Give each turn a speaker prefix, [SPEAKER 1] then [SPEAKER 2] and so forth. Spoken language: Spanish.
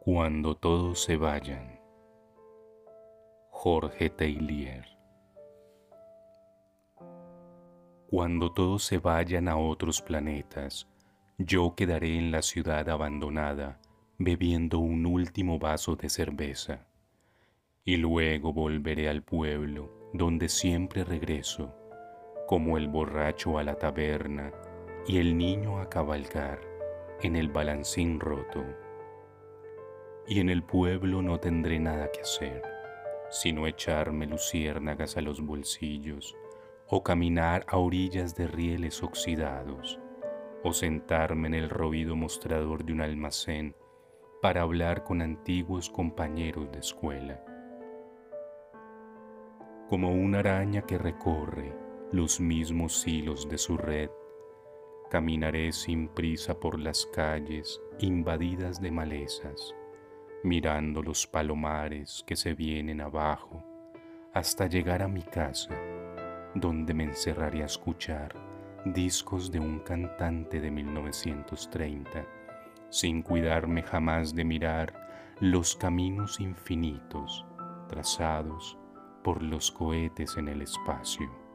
[SPEAKER 1] Cuando todos se vayan. Jorge Teilier. Cuando todos se vayan a otros planetas, yo quedaré en la ciudad abandonada bebiendo un último vaso de cerveza. Y luego volveré al pueblo donde siempre regreso, como el borracho a la taberna y el niño a cabalgar en el balancín roto y en el pueblo no tendré nada que hacer, sino echarme luciérnagas a los bolsillos, o caminar a orillas de rieles oxidados, o sentarme en el roído mostrador de un almacén para hablar con antiguos compañeros de escuela. Como una araña que recorre los mismos hilos de su red, caminaré sin prisa por las calles invadidas de malezas mirando los palomares que se vienen abajo hasta llegar a mi casa, donde me encerraré a escuchar discos de un cantante de 1930, sin cuidarme jamás de mirar los caminos infinitos trazados por los cohetes en el espacio.